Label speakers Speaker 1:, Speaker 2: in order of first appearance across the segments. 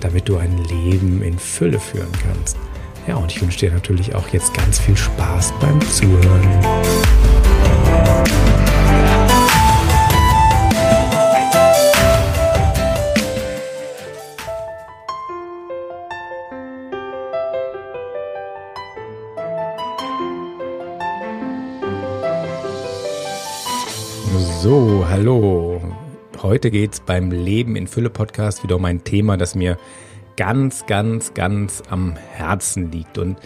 Speaker 1: damit du ein Leben in Fülle führen kannst. Ja, und ich wünsche dir natürlich auch jetzt ganz viel Spaß beim Zuhören. So, hallo. Heute geht es beim Leben in Fülle Podcast wieder um ein Thema, das mir ganz, ganz, ganz am Herzen liegt. Und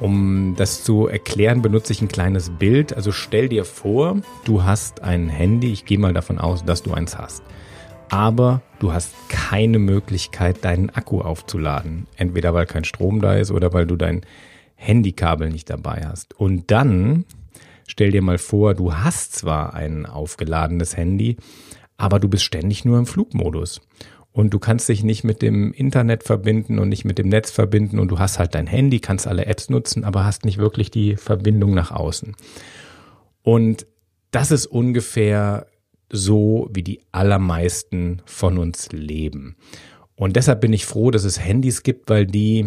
Speaker 1: um das zu erklären, benutze ich ein kleines Bild. Also stell dir vor, du hast ein Handy. Ich gehe mal davon aus, dass du eins hast. Aber du hast keine Möglichkeit, deinen Akku aufzuladen. Entweder weil kein Strom da ist oder weil du dein Handykabel nicht dabei hast. Und dann stell dir mal vor, du hast zwar ein aufgeladenes Handy, aber du bist ständig nur im Flugmodus. Und du kannst dich nicht mit dem Internet verbinden und nicht mit dem Netz verbinden und du hast halt dein Handy, kannst alle Apps nutzen, aber hast nicht wirklich die Verbindung nach außen. Und das ist ungefähr so, wie die allermeisten von uns leben. Und deshalb bin ich froh, dass es Handys gibt, weil die,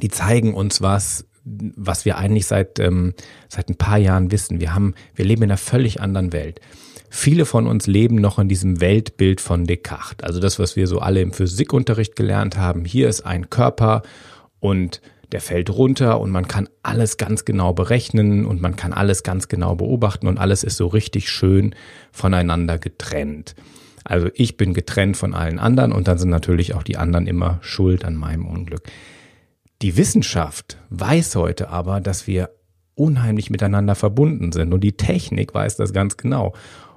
Speaker 1: die zeigen uns was, was wir eigentlich seit, ähm, seit ein paar Jahren wissen. Wir haben, wir leben in einer völlig anderen Welt. Viele von uns leben noch in diesem Weltbild von Descartes. Also das, was wir so alle im Physikunterricht gelernt haben. Hier ist ein Körper und der fällt runter und man kann alles ganz genau berechnen und man kann alles ganz genau beobachten und alles ist so richtig schön voneinander getrennt. Also ich bin getrennt von allen anderen und dann sind natürlich auch die anderen immer schuld an meinem Unglück. Die Wissenschaft weiß heute aber, dass wir unheimlich miteinander verbunden sind. Und die Technik weiß das ganz genau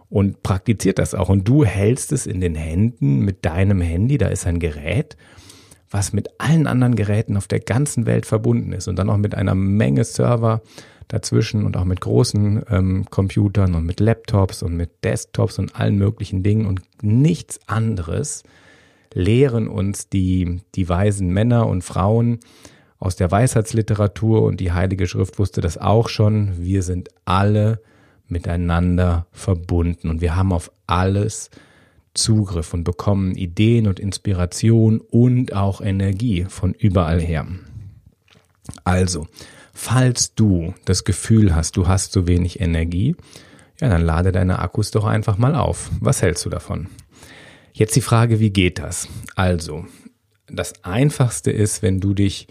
Speaker 1: und praktiziert das auch. Und du hältst es in den Händen mit deinem Handy, da ist ein Gerät, was mit allen anderen Geräten auf der ganzen Welt verbunden ist. Und dann auch mit einer Menge Server dazwischen und auch mit großen ähm, Computern und mit Laptops und mit Desktops und allen möglichen Dingen. Und nichts anderes lehren uns die, die weisen Männer und Frauen aus der Weisheitsliteratur und die Heilige Schrift wusste das auch schon. Wir sind alle miteinander verbunden und wir haben auf alles Zugriff und bekommen Ideen und Inspiration und auch Energie von überall her. Also, falls du das Gefühl hast, du hast zu wenig Energie, ja, dann lade deine Akkus doch einfach mal auf. Was hältst du davon? Jetzt die Frage, wie geht das? Also, das einfachste ist, wenn du dich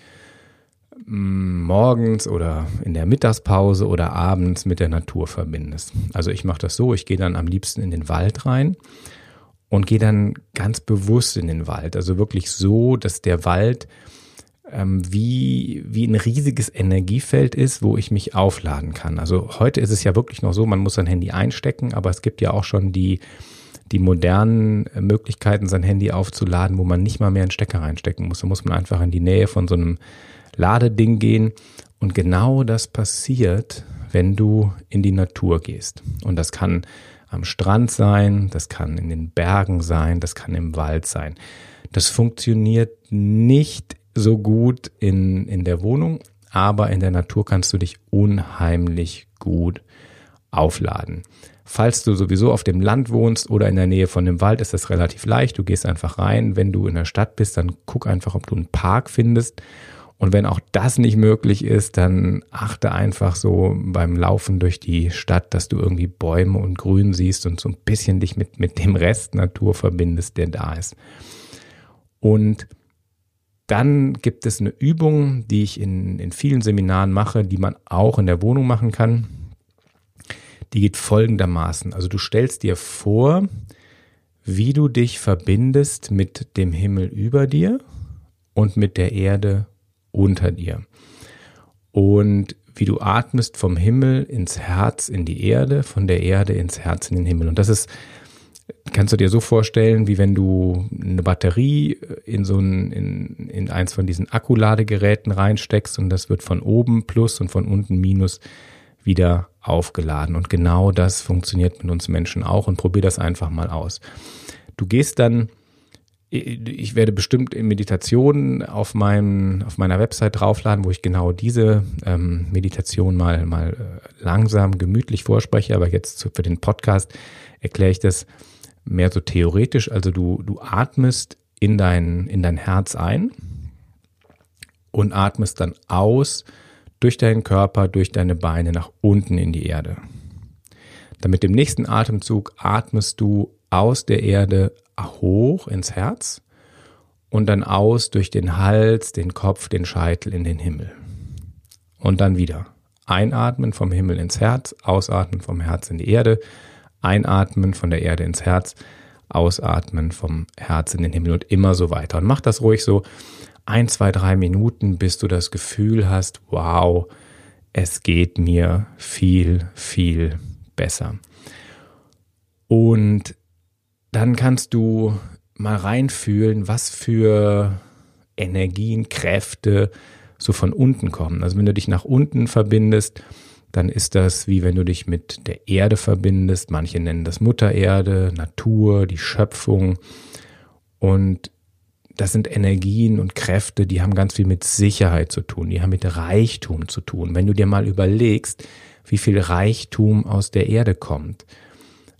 Speaker 1: morgens oder in der Mittagspause oder abends mit der Natur verbindest. Also ich mache das so, ich gehe dann am liebsten in den Wald rein und gehe dann ganz bewusst in den Wald. Also wirklich so, dass der Wald ähm, wie, wie ein riesiges Energiefeld ist, wo ich mich aufladen kann. Also heute ist es ja wirklich noch so, man muss sein Handy einstecken, aber es gibt ja auch schon die die modernen Möglichkeiten, sein Handy aufzuladen, wo man nicht mal mehr einen Stecker reinstecken muss. Da muss man einfach in die Nähe von so einem Ladeding gehen. Und genau das passiert, wenn du in die Natur gehst. Und das kann am Strand sein, das kann in den Bergen sein, das kann im Wald sein. Das funktioniert nicht so gut in, in der Wohnung, aber in der Natur kannst du dich unheimlich gut aufladen. Falls du sowieso auf dem Land wohnst oder in der Nähe von dem Wald, ist das relativ leicht. Du gehst einfach rein. Wenn du in der Stadt bist, dann guck einfach, ob du einen Park findest und wenn auch das nicht möglich ist, dann achte einfach so beim Laufen durch die Stadt, dass du irgendwie Bäume und Grün siehst und so ein bisschen dich mit, mit dem Rest Natur verbindest, der da ist. Und dann gibt es eine Übung, die ich in, in vielen Seminaren mache, die man auch in der Wohnung machen kann. Die geht folgendermaßen. Also du stellst dir vor, wie du dich verbindest mit dem Himmel über dir und mit der Erde unter dir. Und wie du atmest vom Himmel ins Herz in die Erde, von der Erde ins Herz in den Himmel. Und das ist kannst du dir so vorstellen, wie wenn du eine Batterie in so ein, in, in eins von diesen Akkuladegeräten reinsteckst und das wird von oben plus und von unten minus wieder aufgeladen. Und genau das funktioniert mit uns Menschen auch und probier das einfach mal aus. Du gehst dann, ich werde bestimmt in Meditationen auf, meinem, auf meiner Website draufladen, wo ich genau diese ähm, Meditation mal, mal äh, langsam, gemütlich vorspreche. Aber jetzt für den Podcast erkläre ich das mehr so theoretisch. Also du, du atmest in dein, in dein Herz ein und atmest dann aus durch deinen Körper, durch deine Beine nach unten in die Erde. Dann mit dem nächsten Atemzug atmest du aus der Erde hoch ins Herz und dann aus durch den Hals, den Kopf, den Scheitel in den Himmel. Und dann wieder. Einatmen vom Himmel ins Herz, ausatmen vom Herz in die Erde, einatmen von der Erde ins Herz, ausatmen vom Herz in den Himmel und immer so weiter. Und mach das ruhig so ein, zwei, drei Minuten, bis du das Gefühl hast, wow, es geht mir viel, viel besser. Und dann kannst du mal reinfühlen, was für Energien, Kräfte so von unten kommen. Also wenn du dich nach unten verbindest, dann ist das wie wenn du dich mit der Erde verbindest. Manche nennen das Mutter Erde, Natur, die Schöpfung. Und das sind Energien und Kräfte, die haben ganz viel mit Sicherheit zu tun, die haben mit Reichtum zu tun. Wenn du dir mal überlegst, wie viel Reichtum aus der Erde kommt.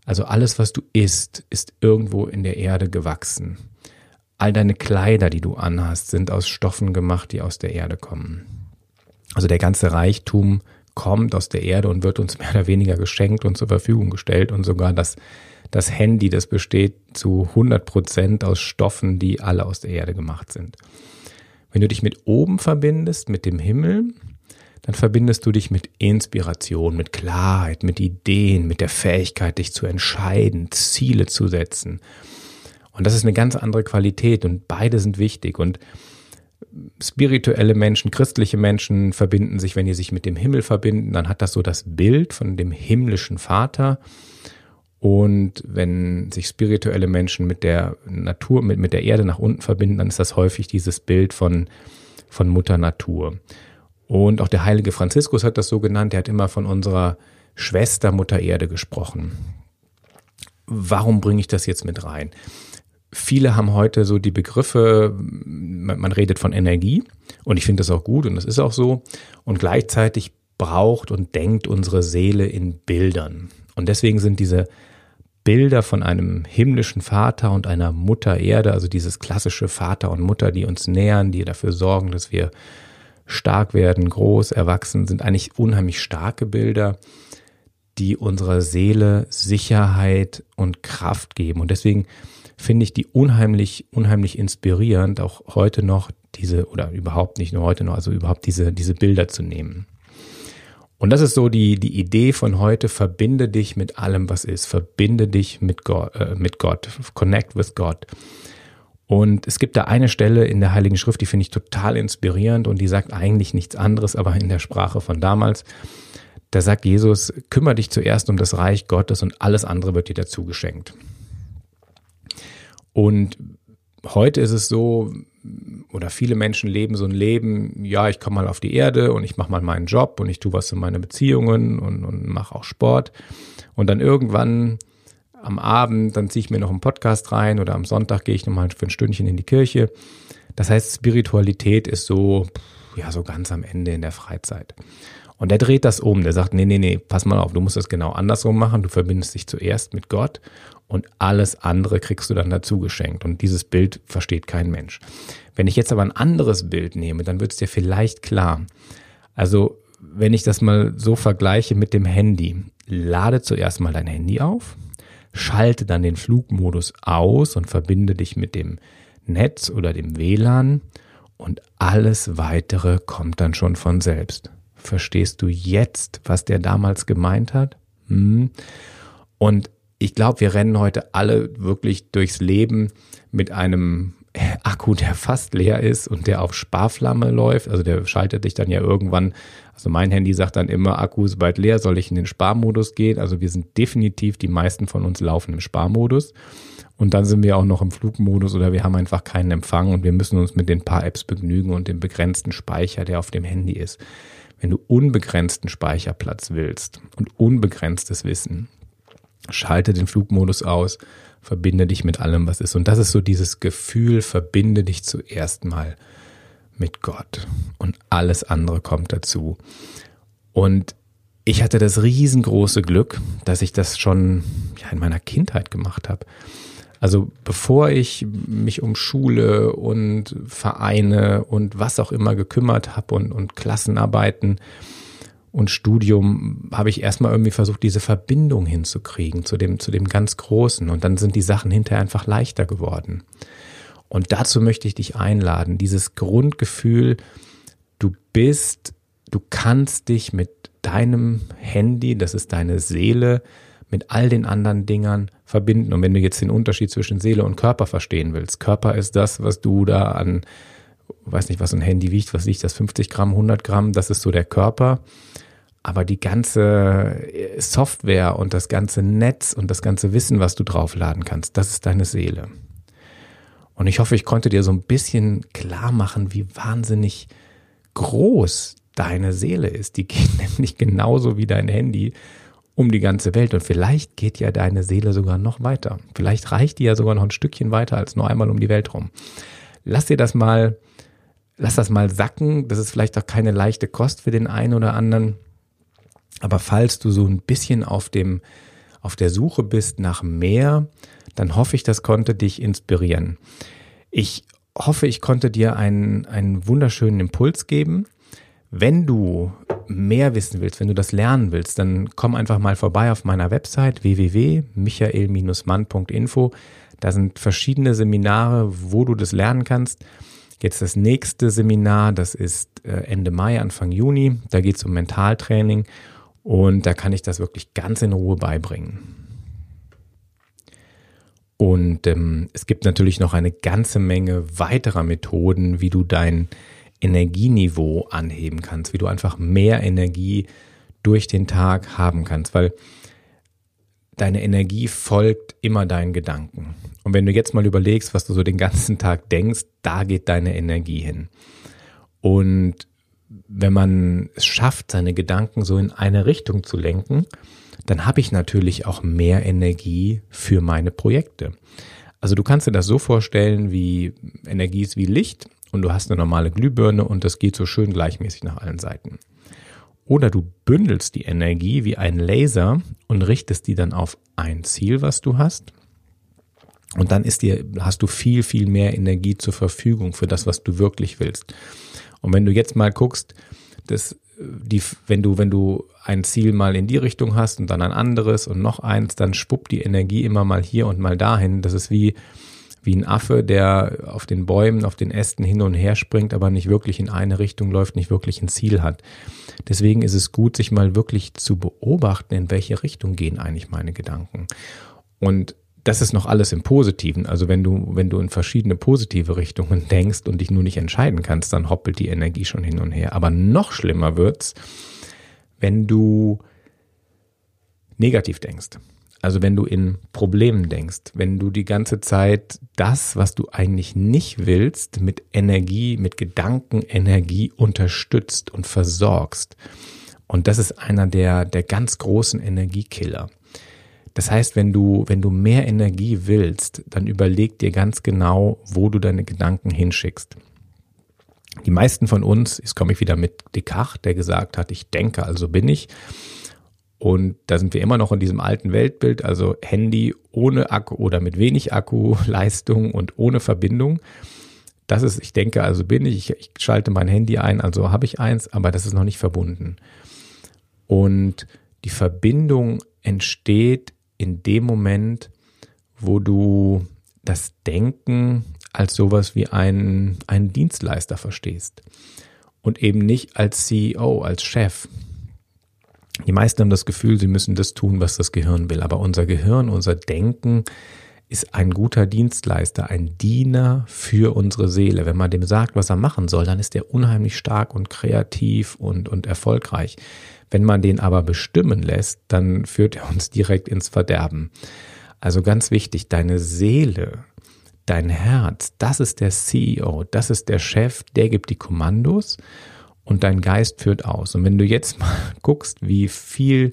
Speaker 1: Also alles, was du isst, ist irgendwo in der Erde gewachsen. All deine Kleider, die du anhast, sind aus Stoffen gemacht, die aus der Erde kommen. Also der ganze Reichtum kommt aus der Erde und wird uns mehr oder weniger geschenkt und zur Verfügung gestellt und sogar das das Handy, das besteht zu 100 Prozent aus Stoffen, die alle aus der Erde gemacht sind. Wenn du dich mit oben verbindest, mit dem Himmel, dann verbindest du dich mit Inspiration, mit Klarheit, mit Ideen, mit der Fähigkeit, dich zu entscheiden, Ziele zu setzen. Und das ist eine ganz andere Qualität und beide sind wichtig. Und spirituelle Menschen, christliche Menschen verbinden sich, wenn die sich mit dem Himmel verbinden, dann hat das so das Bild von dem himmlischen Vater und wenn sich spirituelle Menschen mit der Natur, mit, mit der Erde nach unten verbinden, dann ist das häufig dieses Bild von, von Mutter Natur. Und auch der heilige Franziskus hat das so genannt, er hat immer von unserer Schwester Mutter Erde gesprochen. Warum bringe ich das jetzt mit rein? Viele haben heute so die Begriffe, man, man redet von Energie und ich finde das auch gut und das ist auch so. Und gleichzeitig braucht und denkt unsere Seele in Bildern. Und deswegen sind diese Bilder von einem himmlischen Vater und einer Mutter Erde, also dieses klassische Vater und Mutter, die uns nähern, die dafür sorgen, dass wir stark werden, groß, erwachsen, sind eigentlich unheimlich starke Bilder, die unserer Seele Sicherheit und Kraft geben. Und deswegen finde ich die unheimlich, unheimlich inspirierend, auch heute noch diese, oder überhaupt nicht nur heute noch, also überhaupt diese, diese Bilder zu nehmen. Und das ist so die, die Idee von heute, verbinde dich mit allem, was ist. Verbinde dich mit Gott, äh, mit Gott. Connect with God. Und es gibt da eine Stelle in der Heiligen Schrift, die finde ich total inspirierend und die sagt eigentlich nichts anderes, aber in der Sprache von damals. Da sagt Jesus, kümmere dich zuerst um das Reich Gottes und alles andere wird dir dazu geschenkt. Und heute ist es so, oder viele Menschen leben so ein Leben, ja, ich komme mal auf die Erde und ich mache mal meinen Job und ich tue was für meine Beziehungen und, und mache auch Sport. Und dann irgendwann am Abend, dann ziehe ich mir noch einen Podcast rein oder am Sonntag gehe ich nochmal für ein Stündchen in die Kirche. Das heißt, Spiritualität ist so, ja, so ganz am Ende in der Freizeit. Und der dreht das um. Der sagt, nee, nee, nee, pass mal auf, du musst das genau andersrum machen. Du verbindest dich zuerst mit Gott und alles andere kriegst du dann dazu geschenkt. Und dieses Bild versteht kein Mensch. Wenn ich jetzt aber ein anderes Bild nehme, dann wird es dir vielleicht klar. Also, wenn ich das mal so vergleiche mit dem Handy, lade zuerst mal dein Handy auf, schalte dann den Flugmodus aus und verbinde dich mit dem Netz oder dem WLAN und alles weitere kommt dann schon von selbst. Verstehst du jetzt, was der damals gemeint hat? Hm. Und ich glaube, wir rennen heute alle wirklich durchs Leben mit einem Akku, der fast leer ist und der auf Sparflamme läuft, also der schaltet dich dann ja irgendwann, also mein Handy sagt dann immer, Akku ist bald leer, soll ich in den Sparmodus gehen? Also wir sind definitiv, die meisten von uns laufen im Sparmodus. Und dann sind wir auch noch im Flugmodus oder wir haben einfach keinen Empfang und wir müssen uns mit den paar Apps begnügen und dem begrenzten Speicher, der auf dem Handy ist. Wenn du unbegrenzten Speicherplatz willst und unbegrenztes Wissen, schalte den Flugmodus aus, verbinde dich mit allem, was ist. Und das ist so dieses Gefühl, verbinde dich zuerst mal mit Gott und alles andere kommt dazu. Und ich hatte das riesengroße Glück, dass ich das schon ja, in meiner Kindheit gemacht habe. Also bevor ich mich um Schule und Vereine und was auch immer gekümmert habe und, und Klassenarbeiten und Studium, habe ich erstmal irgendwie versucht, diese Verbindung hinzukriegen zu dem, zu dem ganz Großen. Und dann sind die Sachen hinterher einfach leichter geworden. Und dazu möchte ich dich einladen, dieses Grundgefühl, du bist, du kannst dich mit deinem Handy, das ist deine Seele, mit all den anderen Dingern verbinden. Und wenn du jetzt den Unterschied zwischen Seele und Körper verstehen willst, Körper ist das, was du da an, weiß nicht, was ein Handy wiegt, was wiegt das, 50 Gramm, 100 Gramm, das ist so der Körper. Aber die ganze Software und das ganze Netz und das ganze Wissen, was du draufladen kannst, das ist deine Seele. Und ich hoffe, ich konnte dir so ein bisschen klar machen, wie wahnsinnig groß deine Seele ist. Die geht nämlich genauso wie dein Handy um die ganze Welt. Und vielleicht geht ja deine Seele sogar noch weiter. Vielleicht reicht die ja sogar noch ein Stückchen weiter als nur einmal um die Welt rum. Lass dir das mal, lass das mal sacken. Das ist vielleicht auch keine leichte Kost für den einen oder anderen. Aber falls du so ein bisschen auf dem, auf der Suche bist nach mehr, dann hoffe ich, das konnte dich inspirieren. Ich hoffe, ich konnte dir einen, einen wunderschönen Impuls geben. Wenn du mehr wissen willst, wenn du das lernen willst, dann komm einfach mal vorbei auf meiner Website www.michael-mann.info. Da sind verschiedene Seminare, wo du das lernen kannst. Jetzt das nächste Seminar, das ist äh, Ende Mai, Anfang Juni. Da geht es um Mentaltraining und da kann ich das wirklich ganz in Ruhe beibringen. Und ähm, es gibt natürlich noch eine ganze Menge weiterer Methoden, wie du dein Energieniveau anheben kannst, wie du einfach mehr Energie durch den Tag haben kannst, weil deine Energie folgt immer deinen Gedanken. Und wenn du jetzt mal überlegst, was du so den ganzen Tag denkst, da geht deine Energie hin. Und wenn man es schafft, seine Gedanken so in eine Richtung zu lenken, dann habe ich natürlich auch mehr Energie für meine Projekte. Also du kannst dir das so vorstellen, wie Energie ist wie Licht und du hast eine normale Glühbirne und das geht so schön gleichmäßig nach allen Seiten. Oder du bündelst die Energie wie ein Laser und richtest die dann auf ein Ziel, was du hast. Und dann ist dir, hast du viel, viel mehr Energie zur Verfügung für das, was du wirklich willst. Und wenn du jetzt mal guckst, dass die, wenn du, wenn du ein Ziel mal in die Richtung hast und dann ein anderes und noch eins, dann spuppt die Energie immer mal hier und mal dahin. Das ist wie, wie ein Affe, der auf den Bäumen, auf den Ästen hin und her springt, aber nicht wirklich in eine Richtung läuft, nicht wirklich ein Ziel hat. Deswegen ist es gut, sich mal wirklich zu beobachten, in welche Richtung gehen eigentlich meine Gedanken. Und das ist noch alles im Positiven. Also wenn du, wenn du in verschiedene positive Richtungen denkst und dich nur nicht entscheiden kannst, dann hoppelt die Energie schon hin und her. Aber noch schlimmer wird's, wenn du negativ denkst. Also wenn du in Problemen denkst, wenn du die ganze Zeit das, was du eigentlich nicht willst, mit Energie, mit Gedankenenergie unterstützt und versorgst. Und das ist einer der, der ganz großen Energiekiller. Das heißt, wenn du, wenn du mehr Energie willst, dann überleg dir ganz genau, wo du deine Gedanken hinschickst. Die meisten von uns, jetzt komme ich wieder mit Descartes, der gesagt hat, ich denke, also bin ich. Und da sind wir immer noch in diesem alten Weltbild, also Handy ohne Akku oder mit wenig Akkuleistung und ohne Verbindung. Das ist, ich denke, also bin ich, ich schalte mein Handy ein, also habe ich eins, aber das ist noch nicht verbunden. Und die Verbindung entsteht in dem Moment, wo du das Denken als sowas wie einen, einen Dienstleister verstehst und eben nicht als CEO, als Chef. Die meisten haben das Gefühl, sie müssen das tun, was das Gehirn will. Aber unser Gehirn, unser Denken ist ein guter Dienstleister, ein Diener für unsere Seele. Wenn man dem sagt, was er machen soll, dann ist er unheimlich stark und kreativ und, und erfolgreich. Wenn man den aber bestimmen lässt, dann führt er uns direkt ins Verderben. Also ganz wichtig, deine Seele, dein Herz, das ist der CEO, das ist der Chef, der gibt die Kommandos und dein Geist führt aus. Und wenn du jetzt mal guckst, wie viel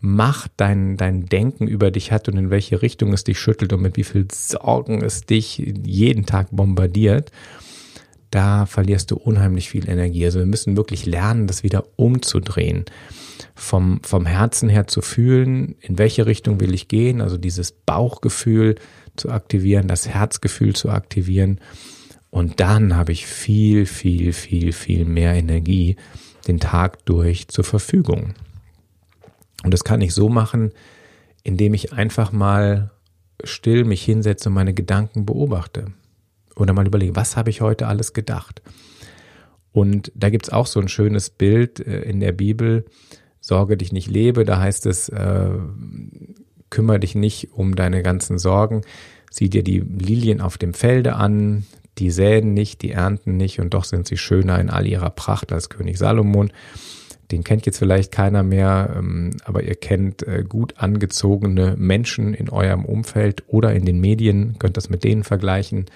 Speaker 1: Macht dein, dein Denken über dich hat und in welche Richtung es dich schüttelt und mit wie viel Sorgen es dich jeden Tag bombardiert, da verlierst du unheimlich viel Energie. Also wir müssen wirklich lernen, das wieder umzudrehen. Vom, vom Herzen her zu fühlen, in welche Richtung will ich gehen, also dieses Bauchgefühl zu aktivieren, das Herzgefühl zu aktivieren. Und dann habe ich viel, viel, viel, viel mehr Energie den Tag durch zur Verfügung. Und das kann ich so machen, indem ich einfach mal still mich hinsetze und meine Gedanken beobachte. Oder mal überlege, was habe ich heute alles gedacht? Und da gibt es auch so ein schönes Bild äh, in der Bibel, Sorge dich nicht lebe, da heißt es, äh, kümmere dich nicht um deine ganzen Sorgen, sieh dir die Lilien auf dem Felde an, die säen nicht, die ernten nicht und doch sind sie schöner in all ihrer Pracht als König Salomon. Den kennt jetzt vielleicht keiner mehr, ähm, aber ihr kennt äh, gut angezogene Menschen in eurem Umfeld oder in den Medien, könnt das mit denen vergleichen.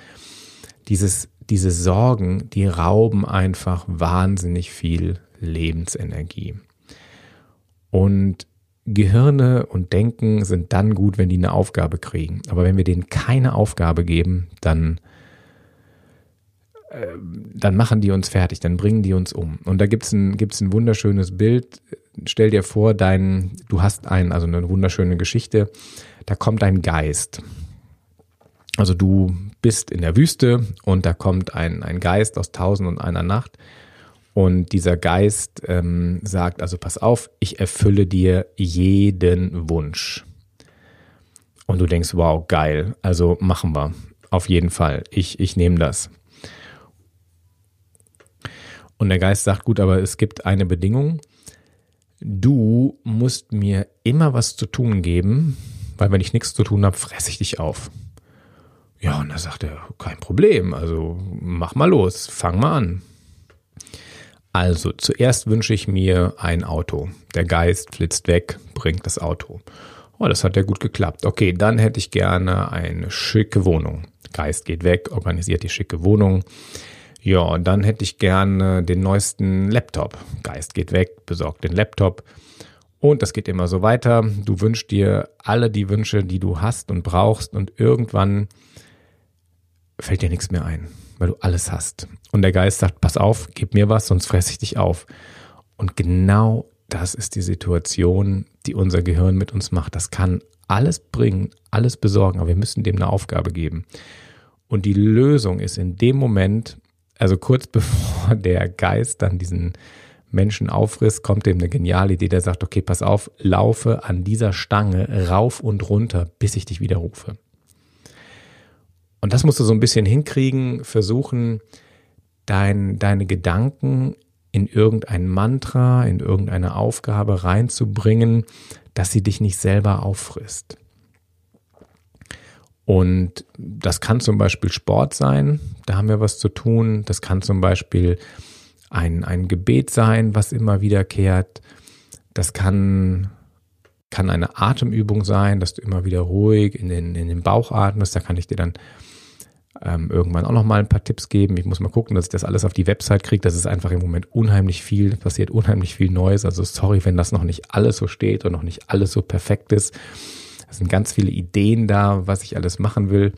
Speaker 1: Dieses, diese Sorgen, die rauben einfach wahnsinnig viel Lebensenergie. Und Gehirne und Denken sind dann gut, wenn die eine Aufgabe kriegen. Aber wenn wir denen keine Aufgabe geben, dann dann machen die uns fertig, dann bringen die uns um. Und da gibt's ein, gibt's ein wunderschönes Bild. Stell dir vor, dein, du hast ein, also eine wunderschöne Geschichte, da kommt ein Geist. Also du bist in der Wüste und da kommt ein, ein Geist aus Tausend und einer Nacht. Und dieser Geist ähm, sagt, also pass auf, ich erfülle dir jeden Wunsch. Und du denkst, wow, geil, also machen wir. Auf jeden Fall. Ich, ich nehme das. Und der Geist sagt, gut, aber es gibt eine Bedingung. Du musst mir immer was zu tun geben, weil wenn ich nichts zu tun habe, fresse ich dich auf. Ja, und da sagt er, kein Problem, also mach mal los, fang mal an. Also, zuerst wünsche ich mir ein Auto. Der Geist flitzt weg, bringt das Auto. Oh, das hat ja gut geklappt. Okay, dann hätte ich gerne eine schicke Wohnung. Geist geht weg, organisiert die schicke Wohnung. Ja, dann hätte ich gerne den neuesten Laptop. Geist geht weg, besorgt den Laptop. Und das geht immer so weiter. Du wünschst dir alle die Wünsche, die du hast und brauchst und irgendwann fällt dir nichts mehr ein, weil du alles hast. Und der Geist sagt, pass auf, gib mir was, sonst fresse ich dich auf. Und genau das ist die Situation, die unser Gehirn mit uns macht. Das kann alles bringen, alles besorgen, aber wir müssen dem eine Aufgabe geben. Und die Lösung ist in dem Moment, also kurz bevor der Geist dann diesen Menschen auffrisst, kommt ihm eine geniale Idee, der sagt, okay, pass auf, laufe an dieser Stange rauf und runter, bis ich dich wieder rufe. Und das musst du so ein bisschen hinkriegen, versuchen, dein, deine Gedanken in irgendein Mantra, in irgendeine Aufgabe reinzubringen, dass sie dich nicht selber auffrisst. Und das kann zum Beispiel Sport sein, da haben wir was zu tun. Das kann zum Beispiel ein, ein Gebet sein, was immer wiederkehrt. Das kann, kann eine Atemübung sein, dass du immer wieder ruhig in den, in den Bauch atmest. Da kann ich dir dann ähm, irgendwann auch noch mal ein paar Tipps geben. Ich muss mal gucken, dass ich das alles auf die Website kriege. Das ist einfach im Moment unheimlich viel, passiert unheimlich viel Neues. Also sorry, wenn das noch nicht alles so steht und noch nicht alles so perfekt ist. Es sind ganz viele Ideen da, was ich alles machen will.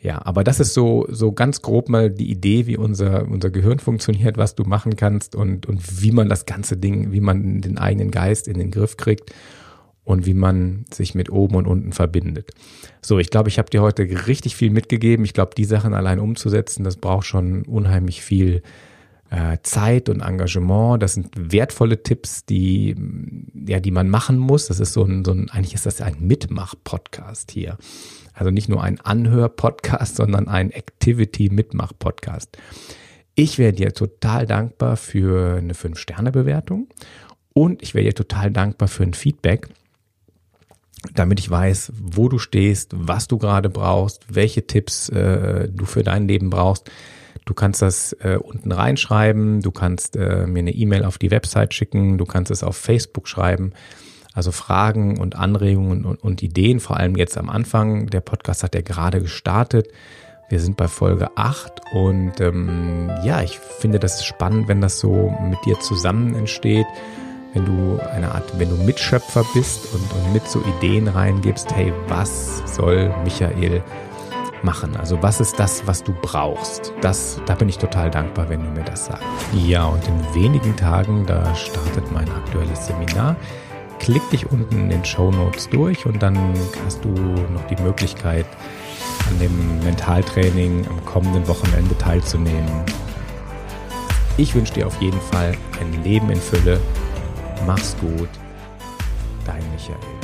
Speaker 1: Ja, aber das ist so, so ganz grob mal die Idee, wie unser, unser Gehirn funktioniert, was du machen kannst und, und wie man das ganze Ding, wie man den eigenen Geist in den Griff kriegt und wie man sich mit oben und unten verbindet. So, ich glaube, ich habe dir heute richtig viel mitgegeben. Ich glaube, die Sachen allein umzusetzen, das braucht schon unheimlich viel äh, Zeit und Engagement. Das sind wertvolle Tipps, die, ja, die man machen muss. Das ist so ein, so ein eigentlich ist das ein Mitmach-Podcast hier. Also nicht nur ein Anhör-Podcast, sondern ein Activity-Mitmach-Podcast. Ich wäre dir total dankbar für eine 5-Sterne-Bewertung und ich wäre dir total dankbar für ein Feedback. Damit ich weiß, wo du stehst, was du gerade brauchst, welche Tipps äh, du für dein Leben brauchst. Du kannst das äh, unten reinschreiben, du kannst äh, mir eine E-Mail auf die Website schicken, du kannst es auf Facebook schreiben. Also Fragen und Anregungen und, und Ideen, vor allem jetzt am Anfang. Der Podcast hat ja gerade gestartet. Wir sind bei Folge 8 und ähm, ja, ich finde das spannend, wenn das so mit dir zusammen entsteht wenn du eine Art, wenn du Mitschöpfer bist und, und mit so Ideen reingibst, hey, was soll Michael machen? Also was ist das, was du brauchst? Das, da bin ich total dankbar, wenn du mir das sagst. Ja, und in wenigen Tagen, da startet mein aktuelles Seminar. Klick dich unten in den Show Notes durch und dann hast du noch die Möglichkeit, an dem Mentaltraining am kommenden Wochenende teilzunehmen. Ich wünsche dir auf jeden Fall ein Leben in Fülle Mach's gut, dein Michael.